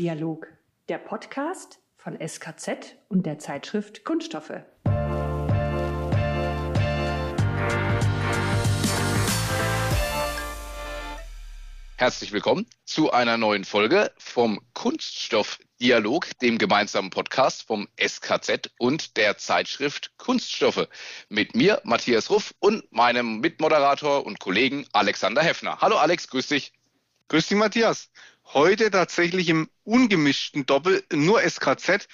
Kunststoffdialog, der Podcast von SKZ und der Zeitschrift Kunststoffe. Herzlich willkommen zu einer neuen Folge vom Kunststoffdialog, dem gemeinsamen Podcast vom SKZ und der Zeitschrift Kunststoffe. Mit mir, Matthias Ruff, und meinem Mitmoderator und Kollegen Alexander Heffner. Hallo Alex, grüß dich. Grüß dich, Matthias. Heute tatsächlich im ungemischten Doppel nur SKZ.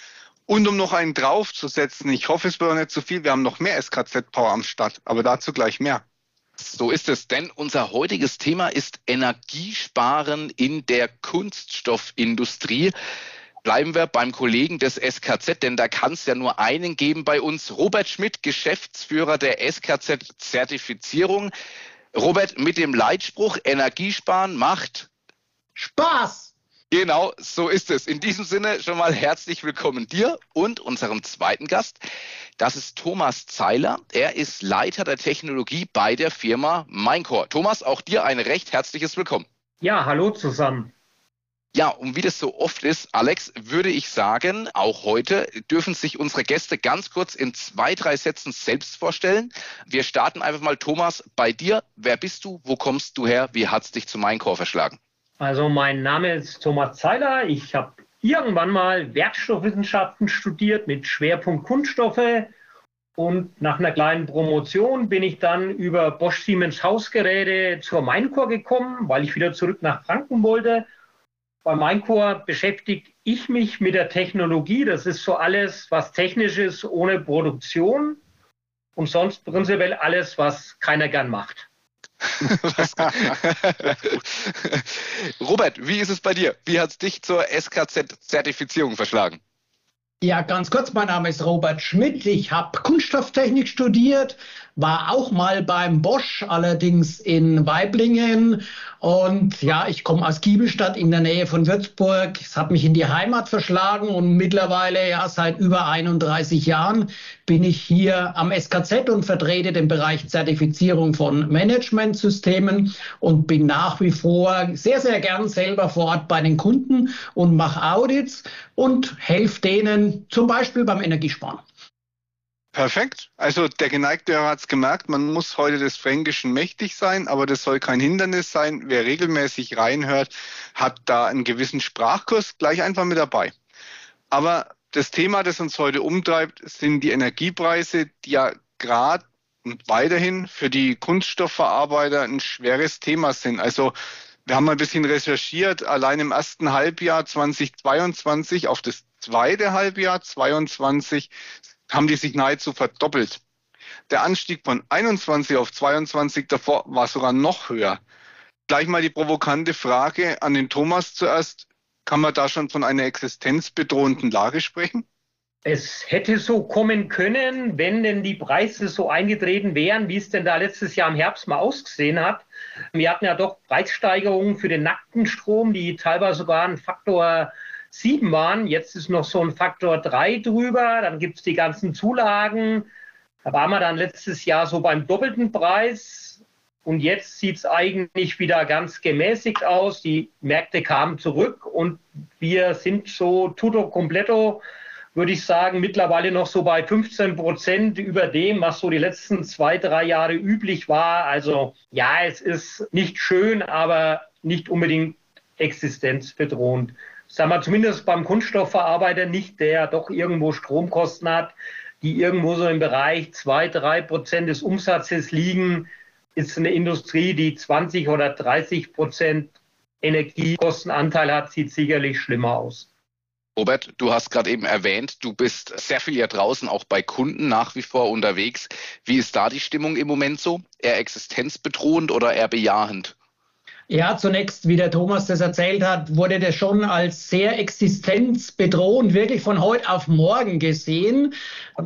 Und um noch einen draufzusetzen, ich hoffe, es wird nicht zu viel, wir haben noch mehr SKZ-Power am Start, aber dazu gleich mehr. So ist es, denn unser heutiges Thema ist Energiesparen in der Kunststoffindustrie. Bleiben wir beim Kollegen des SKZ, denn da kann es ja nur einen geben bei uns. Robert Schmidt, Geschäftsführer der SKZ-Zertifizierung. Robert, mit dem Leitspruch Energiesparen macht Spaß! Genau, so ist es. In diesem Sinne schon mal herzlich willkommen dir und unserem zweiten Gast. Das ist Thomas Zeiler. Er ist Leiter der Technologie bei der Firma Minecore. Thomas, auch dir ein recht herzliches Willkommen. Ja, hallo zusammen. Ja, und wie das so oft ist, Alex, würde ich sagen, auch heute dürfen sich unsere Gäste ganz kurz in zwei, drei Sätzen selbst vorstellen. Wir starten einfach mal, Thomas, bei dir. Wer bist du? Wo kommst du her? Wie hat es dich zu Minecore verschlagen? Also mein Name ist Thomas Zeiler. Ich habe irgendwann mal Werkstoffwissenschaften studiert mit Schwerpunkt Kunststoffe. Und nach einer kleinen Promotion bin ich dann über Bosch Siemens Hausgeräte zur Minecore gekommen, weil ich wieder zurück nach Franken wollte. Bei Minecore beschäftige ich mich mit der Technologie. Das ist so alles, was technisch ist, ohne Produktion. Und sonst prinzipiell alles, was keiner gern macht. Robert, wie ist es bei dir? Wie hat es dich zur SKZ-Zertifizierung verschlagen? Ja, ganz kurz, mein Name ist Robert Schmidt. Ich habe Kunststofftechnik studiert, war auch mal beim Bosch, allerdings in Weiblingen. Und ja, ich komme aus Giebelstadt in der Nähe von Würzburg. Es hat mich in die Heimat verschlagen und mittlerweile, ja, seit über 31 Jahren bin ich hier am SKZ und vertrete den Bereich Zertifizierung von Managementsystemen und bin nach wie vor sehr, sehr gern selber vor Ort bei den Kunden und mache Audits und helfe denen zum Beispiel beim Energiesparen. Perfekt. Also der geneigte Hörer hat es gemerkt, man muss heute des Fränkischen mächtig sein, aber das soll kein Hindernis sein. Wer regelmäßig reinhört, hat da einen gewissen Sprachkurs gleich einfach mit dabei. Aber das Thema, das uns heute umtreibt, sind die Energiepreise, die ja gerade und weiterhin für die Kunststoffverarbeiter ein schweres Thema sind. Also wir haben ein bisschen recherchiert, allein im ersten Halbjahr 2022 auf das zweite Halbjahr 2022 haben die sich nahezu verdoppelt. Der Anstieg von 21 auf 22 davor war sogar noch höher. Gleich mal die provokante Frage an den Thomas zuerst. Kann man da schon von einer existenzbedrohenden Lage sprechen? Es hätte so kommen können, wenn denn die Preise so eingetreten wären, wie es denn da letztes Jahr im Herbst mal ausgesehen hat. Wir hatten ja doch Preissteigerungen für den nackten Strom, die teilweise sogar einen Faktor sieben waren. Jetzt ist noch so ein Faktor drei drüber. Dann gibt es die ganzen Zulagen. Da waren wir dann letztes Jahr so beim doppelten Preis. Und jetzt sieht es eigentlich wieder ganz gemäßigt aus. Die Märkte kamen zurück und wir sind so tutto completo, würde ich sagen, mittlerweile noch so bei 15 Prozent über dem, was so die letzten zwei, drei Jahre üblich war. Also ja, es ist nicht schön, aber nicht unbedingt existenzbedrohend sagen wir zumindest beim Kunststoffverarbeiter nicht, der doch irgendwo Stromkosten hat, die irgendwo so im Bereich zwei, drei Prozent des Umsatzes liegen, ist eine Industrie, die 20 oder 30 Prozent Energiekostenanteil hat, sieht sicherlich schlimmer aus. Robert, du hast gerade eben erwähnt, du bist sehr viel hier draußen, auch bei Kunden nach wie vor unterwegs. Wie ist da die Stimmung im Moment so? Eher existenzbedrohend oder eher bejahend? Ja, zunächst, wie der Thomas das erzählt hat, wurde das schon als sehr existenzbedrohend wirklich von heute auf morgen gesehen.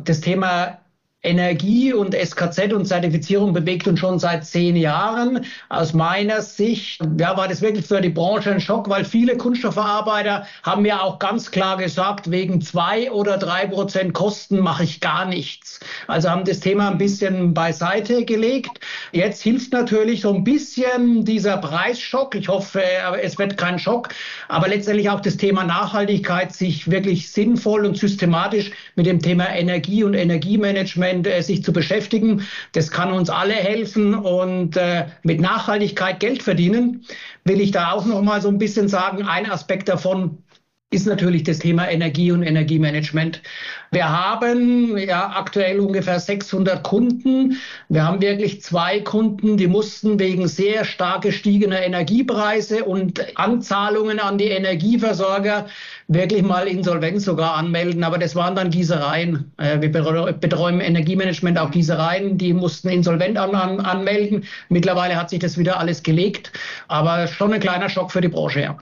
Das Thema Energie und SKZ und Zertifizierung bewegt uns schon seit zehn Jahren. Aus meiner Sicht ja, war das wirklich für die Branche ein Schock, weil viele Kunststoffverarbeiter haben ja auch ganz klar gesagt, wegen zwei oder drei Prozent Kosten mache ich gar nichts. Also haben das Thema ein bisschen beiseite gelegt. Jetzt hilft natürlich so ein bisschen dieser Preisschock. Ich hoffe, es wird kein Schock, aber letztendlich auch das Thema Nachhaltigkeit, sich wirklich sinnvoll und systematisch mit dem Thema Energie und Energiemanagement Management äh, sich zu beschäftigen. Das kann uns alle helfen und äh, mit Nachhaltigkeit Geld verdienen. Will ich da auch noch mal so ein bisschen sagen, ein Aspekt davon ist natürlich das Thema Energie und Energiemanagement. Wir haben ja aktuell ungefähr 600 Kunden. Wir haben wirklich zwei Kunden, die mussten wegen sehr stark gestiegener Energiepreise und Anzahlungen an die Energieversorger wirklich mal Insolvenz sogar anmelden. Aber das waren dann Gießereien. Äh, wir betreuen Energiemanagement auch Gießereien, die mussten insolvent an, an, anmelden. Mittlerweile hat sich das wieder alles gelegt. Aber schon ein kleiner Schock für die Branche, ja.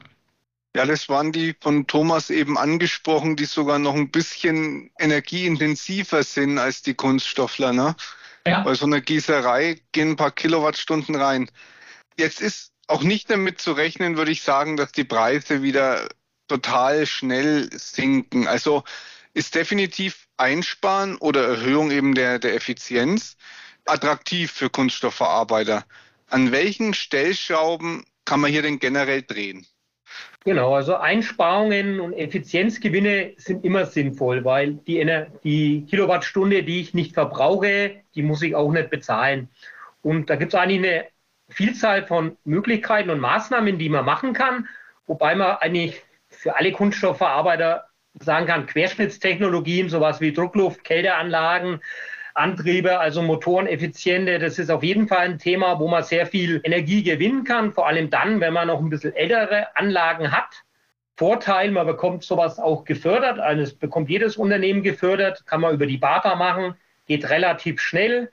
Ja, das waren die von Thomas eben angesprochen, die sogar noch ein bisschen energieintensiver sind als die Kunststoffler. Ne? Ja. Bei so einer Gießerei gehen ein paar Kilowattstunden rein. Jetzt ist auch nicht damit zu rechnen, würde ich sagen, dass die Preise wieder total schnell sinken. Also ist definitiv Einsparen oder Erhöhung eben der, der Effizienz attraktiv für Kunststoffverarbeiter. An welchen Stellschrauben kann man hier denn generell drehen? Genau, also Einsparungen und Effizienzgewinne sind immer sinnvoll, weil die, die Kilowattstunde, die ich nicht verbrauche, die muss ich auch nicht bezahlen. Und da gibt es eigentlich eine Vielzahl von Möglichkeiten und Maßnahmen, die man machen kann, wobei man eigentlich für alle Kunststoffverarbeiter sagen kann, Querschnittstechnologien, sowas wie Druckluft, Kälteanlagen, Antriebe, also Motoreneffiziente. Das ist auf jeden Fall ein Thema, wo man sehr viel Energie gewinnen kann, vor allem dann, wenn man noch ein bisschen ältere Anlagen hat. Vorteil, man bekommt sowas auch gefördert, also es bekommt jedes Unternehmen gefördert, kann man über die BAFA machen, geht relativ schnell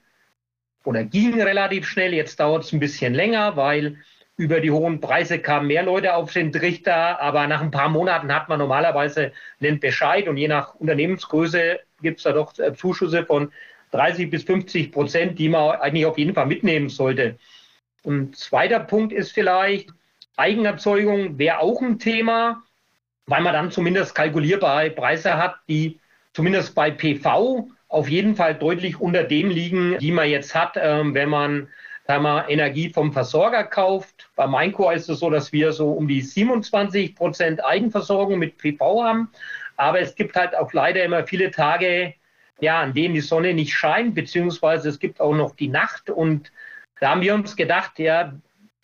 oder ging relativ schnell. Jetzt dauert es ein bisschen länger, weil über die hohen Preise kamen mehr Leute auf den Trichter, aber nach ein paar Monaten hat man normalerweise einen Bescheid und je nach Unternehmensgröße gibt es da doch Zuschüsse von 30 bis 50 Prozent, die man eigentlich auf jeden Fall mitnehmen sollte. Und zweiter Punkt ist vielleicht, Eigenerzeugung wäre auch ein Thema, weil man dann zumindest kalkulierbare Preise hat, die zumindest bei PV auf jeden Fall deutlich unter dem liegen, die man jetzt hat, ähm, wenn man man Energie vom Versorger kauft. Bei Mainco ist es so, dass wir so um die 27 Prozent Eigenversorgung mit PV haben. Aber es gibt halt auch leider immer viele Tage, ja, an denen die Sonne nicht scheint, beziehungsweise es gibt auch noch die Nacht. Und da haben wir uns gedacht, ja,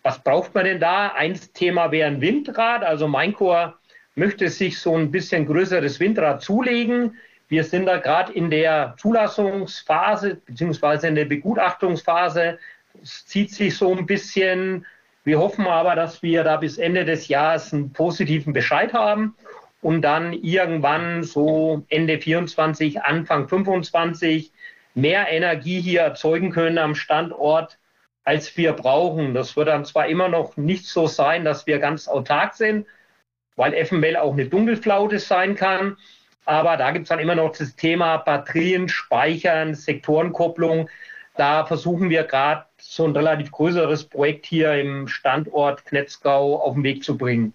was braucht man denn da? Ein Thema wäre ein Windrad. Also mein Chor möchte sich so ein bisschen größeres Windrad zulegen. Wir sind da gerade in der Zulassungsphase beziehungsweise in der Begutachtungsphase. Es zieht sich so ein bisschen. Wir hoffen aber, dass wir da bis Ende des Jahres einen positiven Bescheid haben und dann irgendwann so Ende 24, Anfang 25 mehr Energie hier erzeugen können am Standort, als wir brauchen. Das wird dann zwar immer noch nicht so sein, dass wir ganz autark sind, weil FML auch eine Dunkelflaute sein kann. Aber da gibt es dann immer noch das Thema Batterien, Speichern, Sektorenkopplung. Da versuchen wir gerade so ein relativ größeres Projekt hier im Standort Knetzgau auf den Weg zu bringen.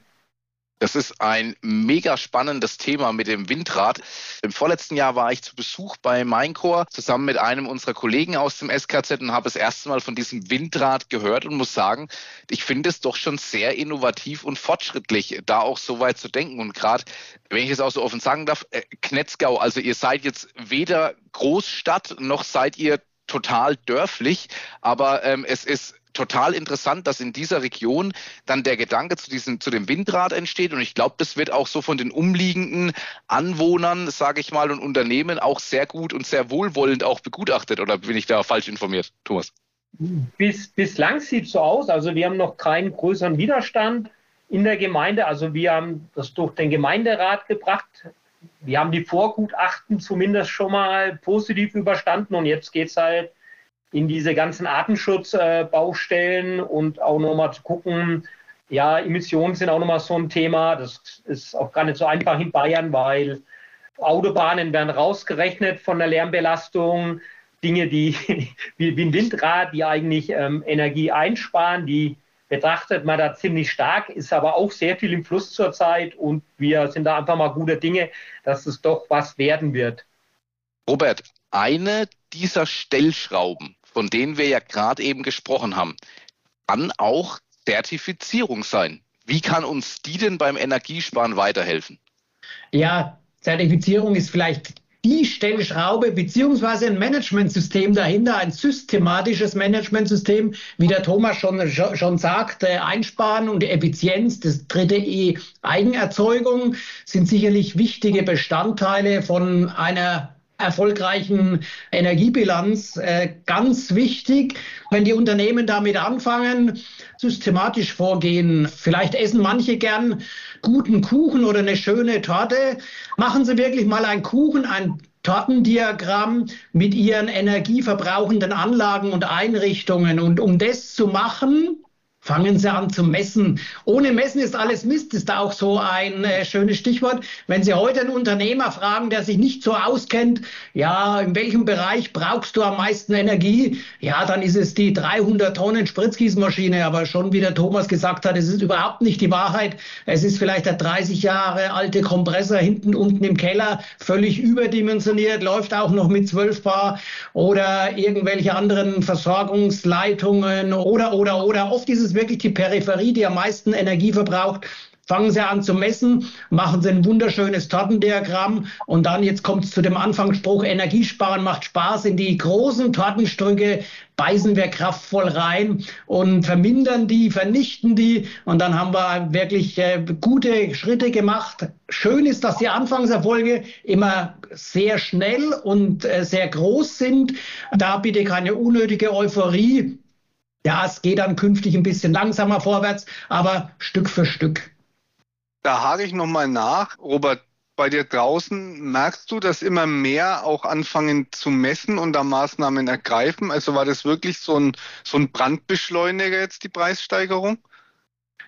Das ist ein mega spannendes Thema mit dem Windrad. Im vorletzten Jahr war ich zu Besuch bei Maincore zusammen mit einem unserer Kollegen aus dem SKZ und habe das erste Mal von diesem Windrad gehört und muss sagen, ich finde es doch schon sehr innovativ und fortschrittlich, da auch so weit zu denken. Und gerade, wenn ich es auch so offen sagen darf, äh, Knetzgau, also ihr seid jetzt weder Großstadt noch seid ihr total dörflich, aber ähm, es ist total interessant, dass in dieser Region dann der Gedanke zu diesem, zu dem Windrad entsteht. Und ich glaube, das wird auch so von den umliegenden Anwohnern, sage ich mal, und Unternehmen auch sehr gut und sehr wohlwollend auch begutachtet. Oder bin ich da falsch informiert, Thomas? Bis, bislang sieht es so aus. Also wir haben noch keinen größeren Widerstand in der Gemeinde. Also wir haben das durch den Gemeinderat gebracht. Wir haben die Vorgutachten zumindest schon mal positiv überstanden und jetzt geht es halt in diese ganzen Artenschutzbaustellen und auch nochmal zu gucken, ja, Emissionen sind auch nochmal so ein Thema. Das ist auch gar nicht so einfach in Bayern, weil Autobahnen werden rausgerechnet von der Lärmbelastung. Dinge, die wie, wie ein Windrad, die eigentlich ähm, Energie einsparen, die betrachtet man da ziemlich stark, ist aber auch sehr viel im Fluss zurzeit und wir sind da einfach mal gute Dinge, dass es doch was werden wird. Robert, eine dieser Stellschrauben, von denen wir ja gerade eben gesprochen haben, kann auch Zertifizierung sein. Wie kann uns die denn beim Energiesparen weiterhelfen? Ja, Zertifizierung ist vielleicht die Stellschraube beziehungsweise ein Managementsystem dahinter, ein systematisches Managementsystem, wie der Thomas schon, schon sagte, Einsparen und Effizienz, das dritte E, Eigenerzeugung, sind sicherlich wichtige Bestandteile von einer erfolgreichen Energiebilanz äh, ganz wichtig. Wenn die Unternehmen damit anfangen, systematisch vorgehen, vielleicht essen manche gern guten Kuchen oder eine schöne Torte, machen Sie wirklich mal einen Kuchen, ein Tortendiagramm mit Ihren energieverbrauchenden Anlagen und Einrichtungen. Und um das zu machen, Fangen Sie an zu messen. Ohne Messen ist alles Mist, ist da auch so ein äh, schönes Stichwort. Wenn Sie heute einen Unternehmer fragen, der sich nicht so auskennt, ja, in welchem Bereich brauchst du am meisten Energie? Ja, dann ist es die 300 Tonnen Spritzgießmaschine. Aber schon wie der Thomas gesagt hat, es ist überhaupt nicht die Wahrheit. Es ist vielleicht der 30 Jahre alte Kompressor hinten unten im Keller, völlig überdimensioniert, läuft auch noch mit 12 Bar oder irgendwelche anderen Versorgungsleitungen oder, oder, oder. Oft ist es wirklich die Peripherie, die am meisten Energie verbraucht. Fangen Sie an zu messen, machen Sie ein wunderschönes Tortendiagramm und dann, jetzt kommt es zu dem Anfangsspruch, Energiesparen macht Spaß. In die großen Tortenstücke beißen wir kraftvoll rein und vermindern die, vernichten die und dann haben wir wirklich äh, gute Schritte gemacht. Schön ist, dass die Anfangserfolge immer sehr schnell und äh, sehr groß sind. Da bitte keine unnötige Euphorie ja, es geht dann künftig ein bisschen langsamer vorwärts, aber Stück für Stück. Da hake ich nochmal nach. Robert, bei dir draußen merkst du, dass immer mehr auch anfangen zu messen und da Maßnahmen ergreifen? Also war das wirklich so ein, so ein Brandbeschleuniger jetzt, die Preissteigerung?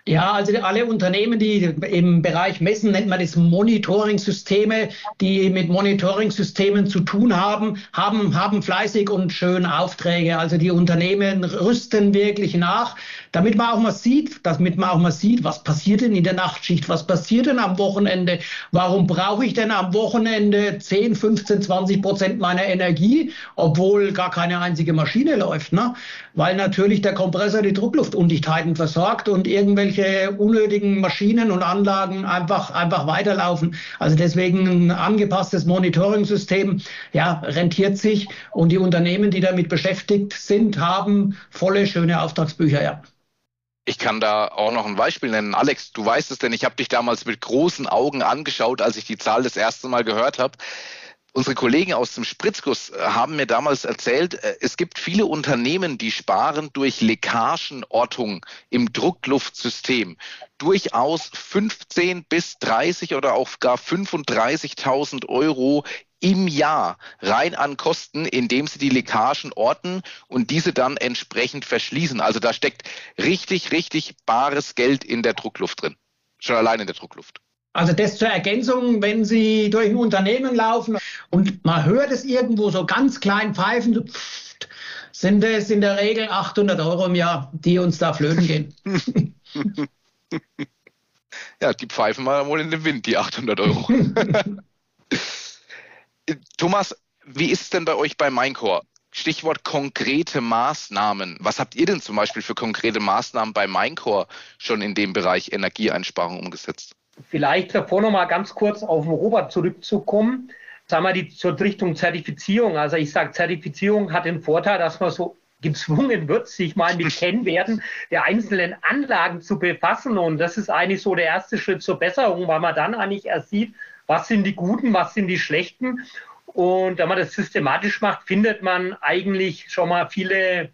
Ja, also alle Unternehmen, die im Bereich Messen nennt man das Monitoring-Systeme, die mit Monitoring-Systemen zu tun haben, haben, haben fleißig und schön Aufträge. Also die Unternehmen rüsten wirklich nach, damit man auch mal sieht, damit man auch mal sieht, was passiert denn in der Nachtschicht, was passiert denn am Wochenende, warum brauche ich denn am Wochenende 10, 15, 20 Prozent meiner Energie, obwohl gar keine einzige Maschine läuft, ne? weil natürlich der Kompressor die Druckluftundichtheiten versorgt und irgendwelche unnötigen Maschinen und Anlagen einfach, einfach weiterlaufen. Also deswegen ein angepasstes Monitoring-System, ja, rentiert sich und die Unternehmen, die damit beschäftigt sind, haben volle, schöne Auftragsbücher, ja. Ich kann da auch noch ein Beispiel nennen. Alex, du weißt es denn, ich habe dich damals mit großen Augen angeschaut, als ich die Zahl das erste Mal gehört habe. Unsere Kollegen aus dem Spritzguss äh, haben mir damals erzählt, äh, es gibt viele Unternehmen, die sparen durch Leckagenortung im Druckluftsystem durchaus 15 bis 30 oder auch gar 35.000 Euro im Jahr rein an Kosten, indem sie die Leckagen orten und diese dann entsprechend verschließen. Also da steckt richtig, richtig bares Geld in der Druckluft drin. Schon allein in der Druckluft. Also das zur Ergänzung, wenn Sie durch ein Unternehmen laufen und man hört es irgendwo so ganz klein pfeifen, so pfft, sind es in der Regel 800 Euro im Jahr, die uns da flöten gehen. ja, die pfeifen mal wohl in den Wind, die 800 Euro. Thomas, wie ist es denn bei euch bei Minecore? Stichwort konkrete Maßnahmen. Was habt ihr denn zum Beispiel für konkrete Maßnahmen bei Minecore schon in dem Bereich Energieeinsparung umgesetzt? Vielleicht davor noch mal ganz kurz auf den Robert zurückzukommen. Sagen wir die zur Richtung Zertifizierung. Also ich sage, Zertifizierung hat den Vorteil, dass man so gezwungen wird, sich mal mit Kennwerten der einzelnen Anlagen zu befassen. Und das ist eigentlich so der erste Schritt zur Besserung, weil man dann eigentlich erst sieht, was sind die guten, was sind die schlechten. Und wenn man das systematisch macht, findet man eigentlich schon mal viele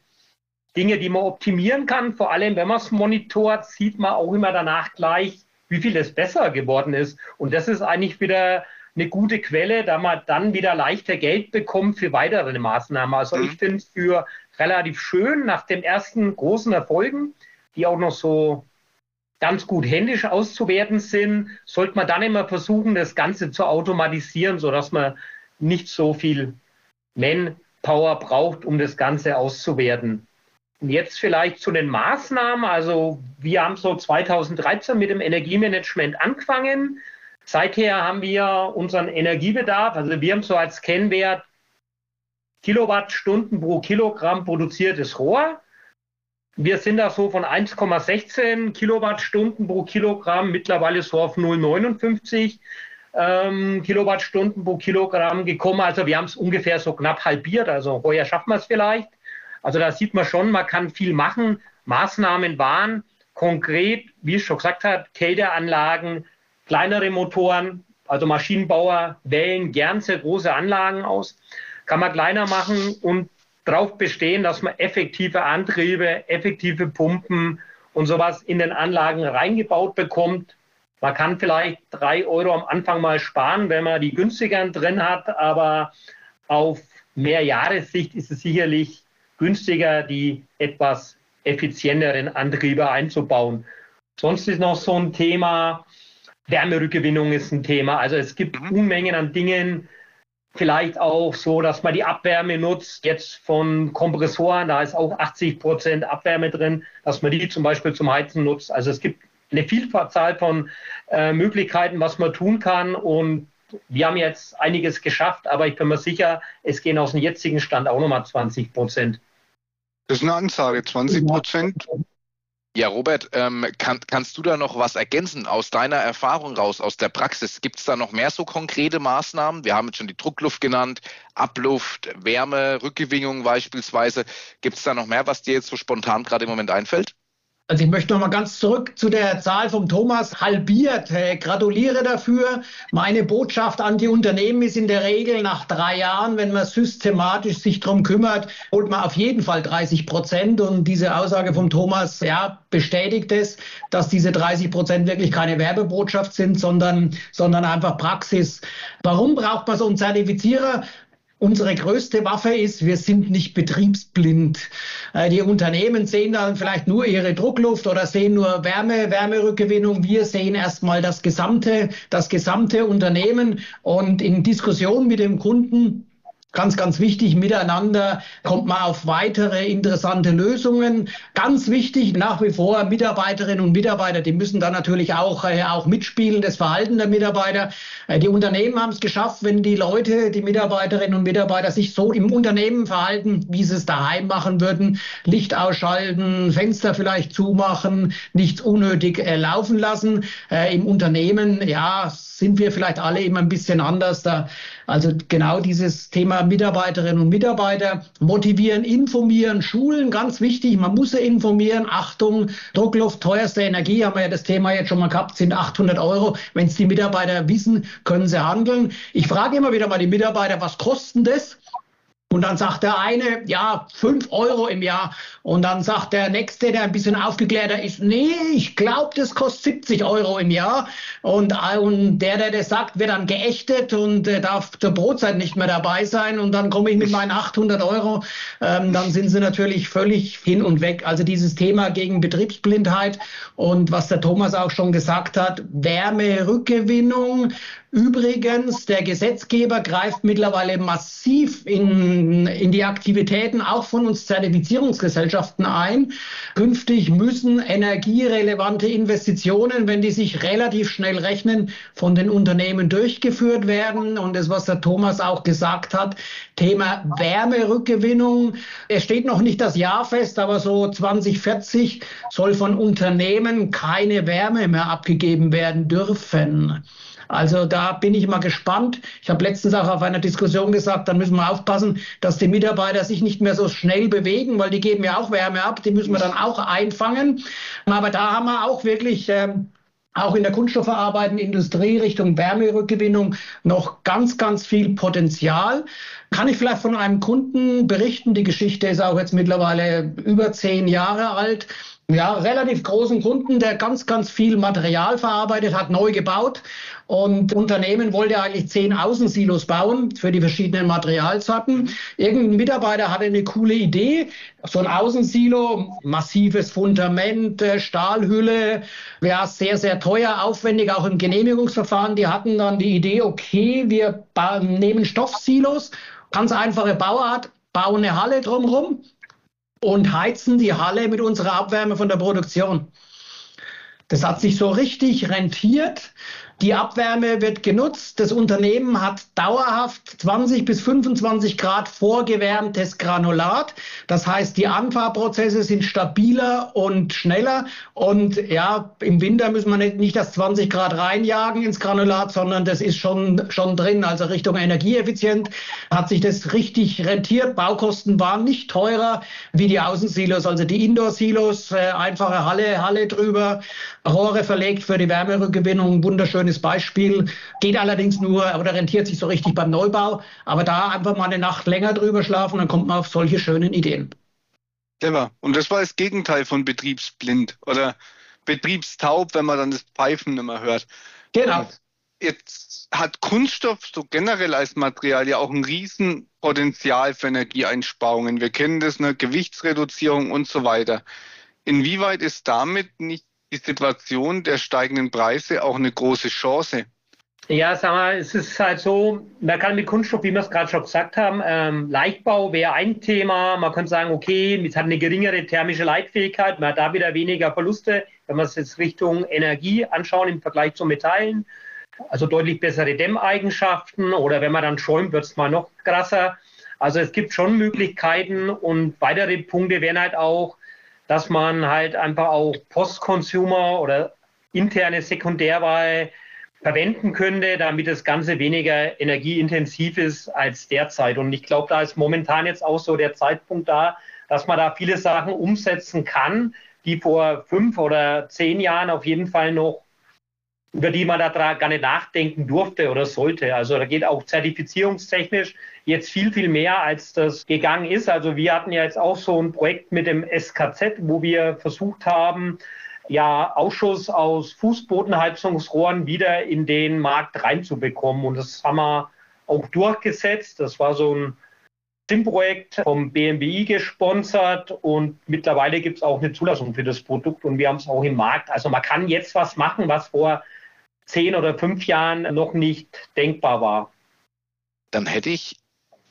Dinge, die man optimieren kann. Vor allem, wenn man es monitort, sieht man auch immer danach gleich, wie viel es besser geworden ist. Und das ist eigentlich wieder eine gute Quelle, da man dann wieder leichter Geld bekommt für weitere Maßnahmen. Also ich mhm. finde es für relativ schön nach den ersten großen Erfolgen, die auch noch so ganz gut händisch auszuwerten sind, sollte man dann immer versuchen, das Ganze zu automatisieren, sodass man nicht so viel Man Power braucht, um das Ganze auszuwerten. Jetzt vielleicht zu den Maßnahmen. Also wir haben so 2013 mit dem Energiemanagement angefangen. Seither haben wir unseren Energiebedarf, also wir haben so als Kennwert Kilowattstunden pro Kilogramm produziertes Rohr. Wir sind da so von 1,16 Kilowattstunden pro Kilogramm mittlerweile so auf 0,59 ähm, Kilowattstunden pro Kilogramm gekommen. Also wir haben es ungefähr so knapp halbiert. Also heuer schaffen wir es vielleicht. Also da sieht man schon, man kann viel machen. Maßnahmen waren konkret, wie ich schon gesagt habe, Kälteanlagen, kleinere Motoren, also Maschinenbauer wählen gern sehr große Anlagen aus. Kann man kleiner machen und darauf bestehen, dass man effektive Antriebe, effektive Pumpen und sowas in den Anlagen reingebaut bekommt. Man kann vielleicht drei Euro am Anfang mal sparen, wenn man die günstigeren drin hat, aber auf mehr Jahressicht ist es sicherlich günstiger, die etwas effizienteren Antriebe einzubauen. Sonst ist noch so ein Thema, Wärmerückgewinnung ist ein Thema. Also es gibt mhm. Unmengen an Dingen, vielleicht auch so, dass man die Abwärme nutzt, jetzt von Kompressoren, da ist auch 80 Prozent Abwärme drin, dass man die zum Beispiel zum Heizen nutzt. Also es gibt eine Vielzahl von äh, Möglichkeiten, was man tun kann und wir haben jetzt einiges geschafft, aber ich bin mir sicher, es gehen aus dem jetzigen Stand auch nochmal 20 Prozent. Das ist eine Ansage, 20 Prozent. Ja, Robert, ähm, kann, kannst du da noch was ergänzen aus deiner Erfahrung raus, aus der Praxis? Gibt es da noch mehr so konkrete Maßnahmen? Wir haben jetzt schon die Druckluft genannt, Abluft, Wärme, Rückgewinnung beispielsweise. Gibt es da noch mehr, was dir jetzt so spontan gerade im Moment einfällt? Also ich möchte noch mal ganz zurück zu der Zahl vom Thomas halbiert. Hey, gratuliere dafür. Meine Botschaft an die Unternehmen ist in der Regel nach drei Jahren, wenn man systematisch sich drum kümmert, holt man auf jeden Fall 30 Prozent. Und diese Aussage vom Thomas, ja, bestätigt es, dass diese 30 Prozent wirklich keine Werbebotschaft sind, sondern, sondern einfach Praxis. Warum braucht man so einen Zertifizierer? Unsere größte Waffe ist, wir sind nicht betriebsblind. Äh, die Unternehmen sehen dann vielleicht nur ihre Druckluft oder sehen nur Wärme, Wärmerückgewinnung. Wir sehen erstmal das gesamte, das gesamte Unternehmen und in Diskussion mit dem Kunden Ganz, ganz wichtig, miteinander kommt man auf weitere interessante Lösungen. Ganz wichtig, nach wie vor Mitarbeiterinnen und Mitarbeiter, die müssen da natürlich auch, äh, auch mitspielen, das Verhalten der Mitarbeiter. Äh, die Unternehmen haben es geschafft, wenn die Leute, die Mitarbeiterinnen und Mitarbeiter sich so im Unternehmen verhalten, wie sie es daheim machen würden. Licht ausschalten, Fenster vielleicht zumachen, nichts unnötig äh, laufen lassen. Äh, Im Unternehmen, ja, sind wir vielleicht alle immer ein bisschen anders da. Also genau dieses Thema Mitarbeiterinnen und Mitarbeiter motivieren, informieren, schulen, ganz wichtig. Man muss sie informieren. Achtung, Druckluft, teuerste Energie, haben wir ja das Thema jetzt schon mal gehabt, sind 800 Euro. Wenn es die Mitarbeiter wissen, können sie handeln. Ich frage immer wieder mal die Mitarbeiter, was kosten das? Und dann sagt der eine, ja, fünf Euro im Jahr. Und dann sagt der nächste, der ein bisschen aufgeklärter ist, nee, ich glaube, das kostet 70 Euro im Jahr. Und, und der, der das sagt, wird dann geächtet und äh, darf zur Brotzeit nicht mehr dabei sein. Und dann komme ich mit meinen 800 Euro. Ähm, dann sind sie natürlich völlig hin und weg. Also dieses Thema gegen Betriebsblindheit und was der Thomas auch schon gesagt hat, Wärmerückgewinnung, Übrigens, der Gesetzgeber greift mittlerweile massiv in, in die Aktivitäten auch von uns Zertifizierungsgesellschaften ein. Künftig müssen energierelevante Investitionen, wenn die sich relativ schnell rechnen, von den Unternehmen durchgeführt werden. Und das, was der Thomas auch gesagt hat, Thema Wärmerückgewinnung. Es steht noch nicht das Jahr fest, aber so 2040 soll von Unternehmen keine Wärme mehr abgegeben werden dürfen. Also da bin ich mal gespannt. Ich habe letztens auch auf einer Diskussion gesagt, dann müssen wir aufpassen, dass die Mitarbeiter sich nicht mehr so schnell bewegen, weil die geben ja auch Wärme ab, die müssen wir dann auch einfangen. Aber da haben wir auch wirklich ähm, auch in der kunststoffverarbeitenden Industrie Richtung Wärmerückgewinnung noch ganz, ganz viel Potenzial. Kann ich vielleicht von einem Kunden berichten? Die Geschichte ist auch jetzt mittlerweile über zehn Jahre alt ja, relativ großen Kunden, der ganz, ganz viel Material verarbeitet hat, neu gebaut. Und Unternehmen wollte eigentlich zehn Außensilos bauen für die verschiedenen Materialsorten. Irgendein Mitarbeiter hatte eine coole Idee. So ein Außensilo, massives Fundament, äh, Stahlhülle, ja, sehr, sehr teuer, aufwendig, auch im Genehmigungsverfahren. Die hatten dann die Idee, okay, wir nehmen Stoffsilos, ganz einfache Bauart, bauen eine Halle drumherum und heizen die Halle mit unserer Abwärme von der Produktion. Das hat sich so richtig rentiert. Die Abwärme wird genutzt. Das Unternehmen hat dauerhaft 20 bis 25 Grad vorgewärmtes Granulat. Das heißt, die Anfahrprozesse sind stabiler und schneller. Und ja, im Winter müssen wir nicht, nicht das 20 Grad reinjagen ins Granulat, sondern das ist schon, schon drin. Also Richtung energieeffizient hat sich das richtig rentiert. Baukosten waren nicht teurer wie die Außensilos, also die Indoor-Silos, äh, einfache Halle, Halle drüber, Rohre verlegt für die Wärmerückgewinnung, wunderschön schönes Beispiel. Geht allerdings nur, oder rentiert sich so richtig beim Neubau. Aber da einfach mal eine Nacht länger drüber schlafen, dann kommt man auf solche schönen Ideen. Clever. Und das war das Gegenteil von betriebsblind oder betriebstaub, wenn man dann das Pfeifen nicht mehr hört. Genau. Jetzt hat Kunststoff so generell als Material ja auch ein Riesenpotenzial für Energieeinsparungen. Wir kennen das, eine Gewichtsreduzierung und so weiter. Inwieweit ist damit nicht die Situation der steigenden Preise auch eine große Chance? Ja, sag mal, es ist halt so, man kann mit Kunststoff, wie wir es gerade schon gesagt haben, ähm, Leichtbau wäre ein Thema. Man könnte sagen, okay, es hat eine geringere thermische Leitfähigkeit, man hat da wieder weniger Verluste, wenn wir es jetzt Richtung Energie anschauen im Vergleich zu Metallen. Also deutlich bessere Dämmeigenschaften oder wenn man dann schäumt, wird es mal noch krasser. Also es gibt schon Möglichkeiten und weitere Punkte wären halt auch, dass man halt einfach auch Post-Consumer oder interne Sekundärwahl verwenden könnte, damit das Ganze weniger energieintensiv ist als derzeit. Und ich glaube, da ist momentan jetzt auch so der Zeitpunkt da, dass man da viele Sachen umsetzen kann, die vor fünf oder zehn Jahren auf jeden Fall noch über die man da gar nicht nachdenken durfte oder sollte. Also da geht auch zertifizierungstechnisch jetzt viel, viel mehr, als das gegangen ist. Also wir hatten ja jetzt auch so ein Projekt mit dem SKZ, wo wir versucht haben, ja, Ausschuss aus Fußbodenheizungsrohren wieder in den Markt reinzubekommen. Und das haben wir auch durchgesetzt. Das war so ein SIM-Projekt vom BMWI gesponsert und mittlerweile gibt es auch eine Zulassung für das Produkt und wir haben es auch im Markt. Also man kann jetzt was machen, was vor zehn oder fünf Jahren noch nicht denkbar war. Dann hätte ich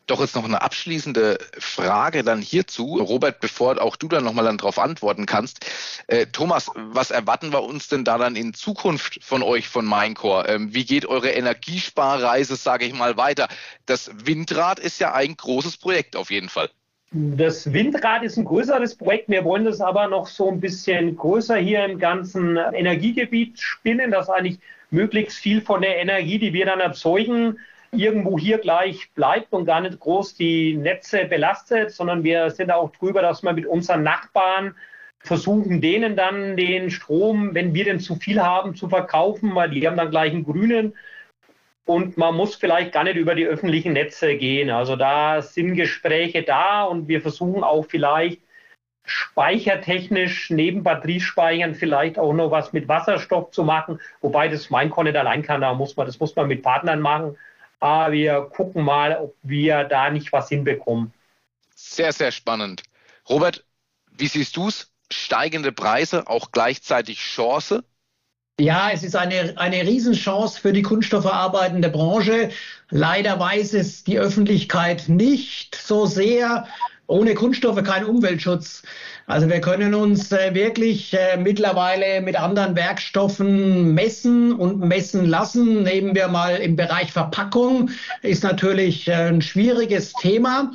doch jetzt noch eine abschließende Frage dann hierzu. Robert, bevor auch du dann nochmal dann darauf antworten kannst. Äh, Thomas, was erwarten wir uns denn da dann in Zukunft von euch, von Minecore? Ähm, wie geht eure Energiesparreise, sage ich mal, weiter? Das Windrad ist ja ein großes Projekt auf jeden Fall. Das Windrad ist ein größeres Projekt. Wir wollen das aber noch so ein bisschen größer hier im ganzen Energiegebiet spinnen, dass eigentlich möglichst viel von der Energie, die wir dann erzeugen, irgendwo hier gleich bleibt und gar nicht groß die Netze belastet, sondern wir sind auch drüber, dass wir mit unseren Nachbarn versuchen, denen dann den Strom, wenn wir den zu viel haben, zu verkaufen, weil die haben dann gleich einen grünen. Und man muss vielleicht gar nicht über die öffentlichen Netze gehen. Also da sind Gespräche da und wir versuchen auch vielleicht speichertechnisch neben Batteriespeichern vielleicht auch noch was mit Wasserstoff zu machen, wobei das Minecore nicht allein kann, da muss man, das muss man mit Partnern machen. Aber wir gucken mal, ob wir da nicht was hinbekommen. Sehr, sehr spannend. Robert, wie siehst du es? Steigende Preise, auch gleichzeitig Chance? Ja, es ist eine, eine Riesenchance für die kunststoffverarbeitende Branche. Leider weiß es die Öffentlichkeit nicht so sehr ohne Kunststoffe kein Umweltschutz. Also wir können uns äh, wirklich äh, mittlerweile mit anderen Werkstoffen messen und messen lassen. Nehmen wir mal im Bereich Verpackung, ist natürlich äh, ein schwieriges Thema.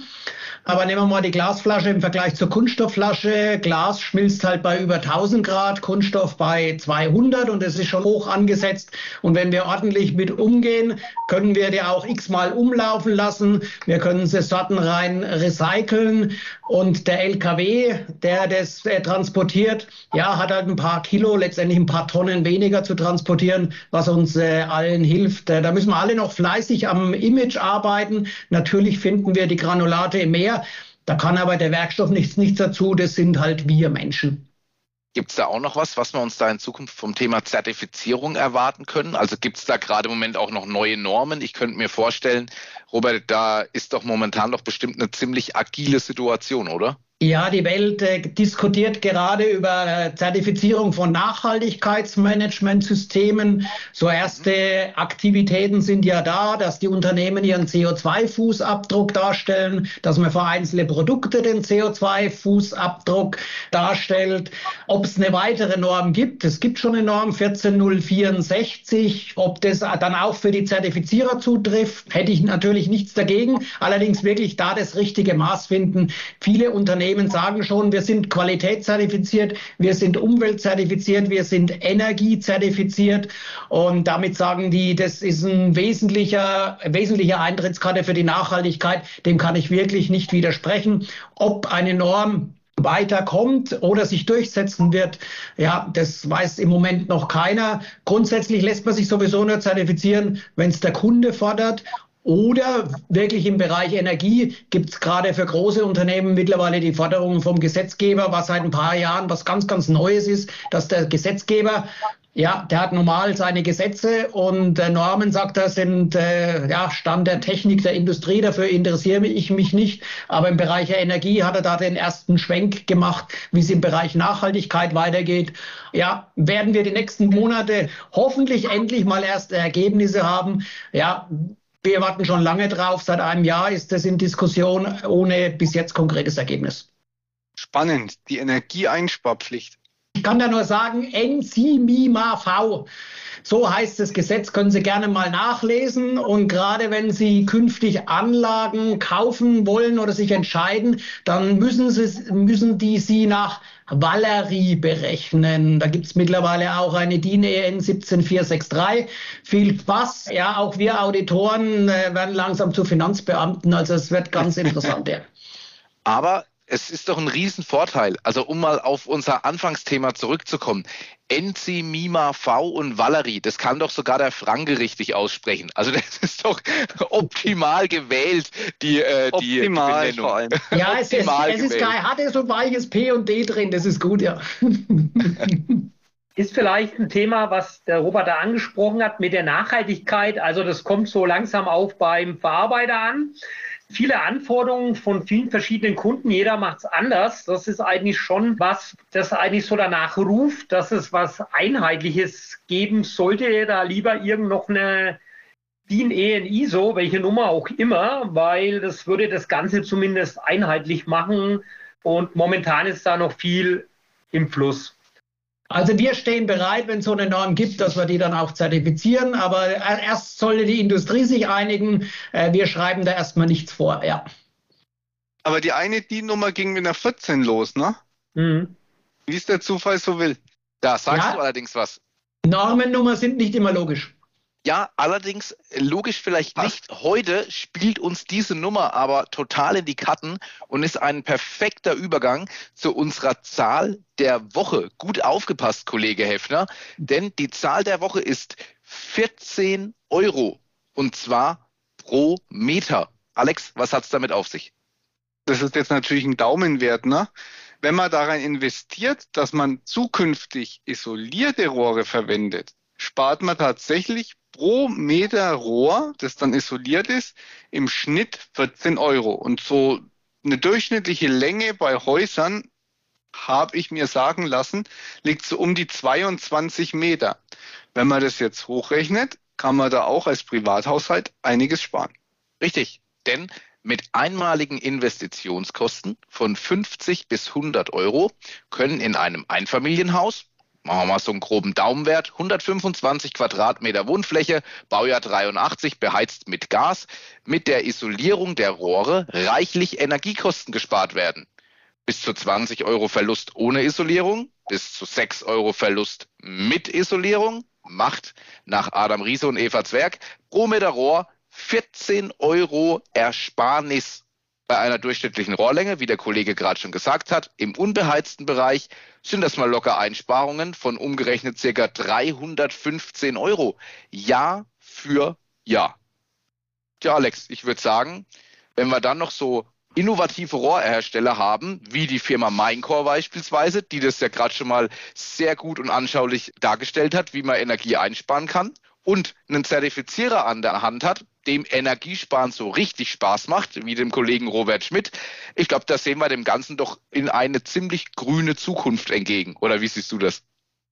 Aber nehmen wir mal die Glasflasche im Vergleich zur Kunststoffflasche. Glas schmilzt halt bei über 1000 Grad, Kunststoff bei 200 und es ist schon hoch angesetzt. Und wenn wir ordentlich mit umgehen, können wir die auch x-mal umlaufen lassen. Wir können sie sortenrein recyceln und der LKW, der das äh, transportiert, ja, hat halt ein paar Kilo, letztendlich ein paar Tonnen weniger zu transportieren, was uns äh, allen hilft. Äh, da müssen wir alle noch fleißig am Image arbeiten. Natürlich finden wir die Granulate im Meer. Da kann aber der Werkstoff nichts, nichts dazu. Das sind halt wir Menschen. Gibt es da auch noch was, was wir uns da in Zukunft vom Thema Zertifizierung erwarten können? Also gibt es da gerade im Moment auch noch neue Normen? Ich könnte mir vorstellen, Robert, da ist doch momentan doch bestimmt eine ziemlich agile Situation, oder? Ja, die Welt äh, diskutiert gerade über äh, Zertifizierung von Nachhaltigkeitsmanagementsystemen. So erste Aktivitäten sind ja da, dass die Unternehmen ihren CO2-Fußabdruck darstellen, dass man für einzelne Produkte den CO2-Fußabdruck darstellt. Ob es eine weitere Norm gibt, es gibt schon eine Norm 14064. Ob das dann auch für die Zertifizierer zutrifft, hätte ich natürlich nichts dagegen. Allerdings wirklich da das richtige Maß finden. Viele Unternehmen Unternehmen sagen schon, wir sind qualitätszertifiziert, wir sind umweltzertifiziert, wir sind energiezertifiziert. Und damit sagen die, das ist ein wesentlicher, wesentlicher Eintrittskarte für die Nachhaltigkeit. Dem kann ich wirklich nicht widersprechen. Ob eine Norm weiterkommt oder sich durchsetzen wird, ja, das weiß im Moment noch keiner. Grundsätzlich lässt man sich sowieso nur zertifizieren, wenn es der Kunde fordert. Oder wirklich im Bereich Energie gibt es gerade für große Unternehmen mittlerweile die Forderung vom Gesetzgeber, was seit ein paar Jahren was ganz, ganz Neues ist, dass der Gesetzgeber ja, der hat normal seine Gesetze und äh, Normen, sagt er, sind äh, ja, Stand der Technik der Industrie. Dafür interessiere ich mich nicht. Aber im Bereich der Energie hat er da den ersten Schwenk gemacht, wie es im Bereich Nachhaltigkeit weitergeht. Ja, werden wir die nächsten Monate hoffentlich endlich mal erste Ergebnisse haben. Ja, wir warten schon lange drauf. Seit einem Jahr ist das in Diskussion ohne bis jetzt konkretes Ergebnis. Spannend, die Energieeinsparpflicht. Ich kann da nur sagen, NCMIMA-V. So heißt das Gesetz, können Sie gerne mal nachlesen. Und gerade wenn Sie künftig Anlagen kaufen wollen oder sich entscheiden, dann müssen, Sie, müssen die Sie nach Valerie berechnen. Da gibt es mittlerweile auch eine DIN EN 17463. Viel Spaß. Ja, auch wir Auditoren äh, werden langsam zu Finanzbeamten. Also es wird ganz interessant. Ja. Aber es ist doch ein Riesenvorteil. Also um mal auf unser Anfangsthema zurückzukommen. Enzi, Mima, V und Valerie, das kann doch sogar der Franke richtig aussprechen. Also das ist doch optimal gewählt, die, äh, die, optimal die vor allem. Ja, es, ist, es ist kein hartes und weiches P und D drin, das ist gut, ja. ist vielleicht ein Thema, was der Robert da angesprochen hat mit der Nachhaltigkeit. Also das kommt so langsam auch beim Verarbeiter an viele Anforderungen von vielen verschiedenen Kunden. Jeder macht es anders. Das ist eigentlich schon was, das eigentlich so danach ruft, dass es was Einheitliches geben sollte. Da lieber irgend noch eine DIN EN ISO, welche Nummer auch immer, weil das würde das Ganze zumindest einheitlich machen. Und momentan ist da noch viel im Fluss. Also wir stehen bereit, wenn es so eine Norm gibt, dass wir die dann auch zertifizieren. Aber erst sollte die Industrie sich einigen. Äh, wir schreiben da erstmal nichts vor, ja. Aber die eine DIN-Nummer ging mit einer 14 los, ne? Mhm. Wie es der Zufall so will. Da sagst ja. du allerdings was. Normennummer sind nicht immer logisch. Ja, allerdings logisch vielleicht nicht. Heute spielt uns diese Nummer aber total in die Karten und ist ein perfekter Übergang zu unserer Zahl der Woche. Gut aufgepasst, Kollege Heffner, denn die Zahl der Woche ist 14 Euro und zwar pro Meter. Alex, was hat es damit auf sich? Das ist jetzt natürlich ein Daumenwert, ne? Wenn man daran investiert, dass man zukünftig isolierte Rohre verwendet, spart man tatsächlich pro Meter Rohr, das dann isoliert ist, im Schnitt 14 Euro. Und so eine durchschnittliche Länge bei Häusern, habe ich mir sagen lassen, liegt so um die 22 Meter. Wenn man das jetzt hochrechnet, kann man da auch als Privathaushalt einiges sparen. Richtig, denn mit einmaligen Investitionskosten von 50 bis 100 Euro können in einem Einfamilienhaus machen wir mal so einen groben Daumenwert, 125 Quadratmeter Wohnfläche, Baujahr 83, beheizt mit Gas, mit der Isolierung der Rohre reichlich Energiekosten gespart werden. Bis zu 20 Euro Verlust ohne Isolierung, bis zu 6 Euro Verlust mit Isolierung. Macht nach Adam Riese und Eva Zwerg pro Meter Rohr 14 Euro Ersparnis bei einer durchschnittlichen Rohrlänge, wie der Kollege gerade schon gesagt hat, im unbeheizten Bereich sind das mal locker Einsparungen von umgerechnet circa 315 Euro. Jahr für Jahr. Tja, Alex, ich würde sagen, wenn wir dann noch so innovative Rohrhersteller haben, wie die Firma Minecore beispielsweise, die das ja gerade schon mal sehr gut und anschaulich dargestellt hat, wie man Energie einsparen kann und einen Zertifizierer an der Hand hat, dem Energiesparen so richtig Spaß macht, wie dem Kollegen Robert Schmidt, ich glaube, da sehen wir dem Ganzen doch in eine ziemlich grüne Zukunft entgegen. Oder wie siehst du das?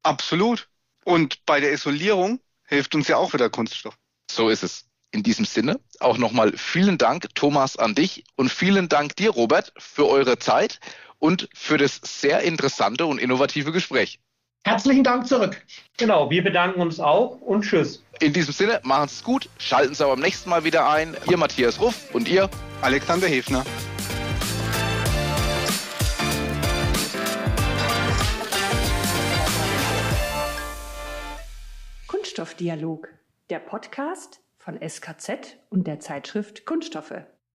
Absolut. Und bei der Isolierung hilft uns ja auch wieder Kunststoff. So ist es. In diesem Sinne auch nochmal vielen Dank, Thomas, an dich und vielen Dank dir, Robert, für eure Zeit und für das sehr interessante und innovative Gespräch. Herzlichen Dank zurück. Genau, wir bedanken uns auch und tschüss. In diesem Sinne, machen Sie es gut, schalten Sie aber beim nächsten Mal wieder ein. Ihr Matthias Ruff und ihr Alexander Hefner. Kunststoffdialog, der Podcast von SKZ und der Zeitschrift Kunststoffe.